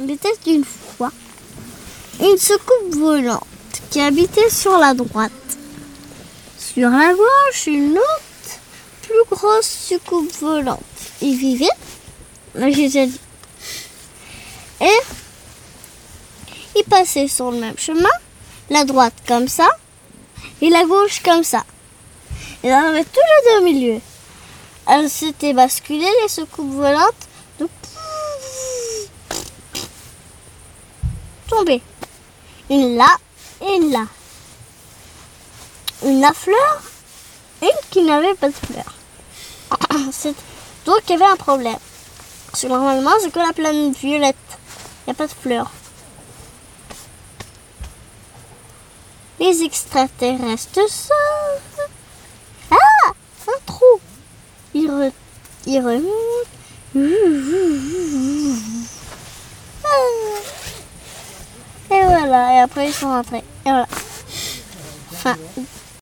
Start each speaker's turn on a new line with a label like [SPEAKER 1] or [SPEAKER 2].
[SPEAKER 1] Il était une fois une soucoupe volante qui habitait sur la droite. Sur la gauche, une autre plus grosse soucoupe volante. Il vivait, là j'ai déjà dit. Et il passait sur le même chemin, la droite comme ça et la gauche comme ça. Ils arrivaient tous les deux au milieu. Elles s'étaient basculées, les soucoupes volantes, Une là une là. Une à fleurs, une qui n'avait pas de fleurs. C'est- Donc il y avait un problème. Parce normalement, c'est que la planète violette? Il n'y a pas de fleurs. Les extraterrestres sortent. Ah Un trou. Ils, re-. et après ils sont rentrés. Et voilà. Fin.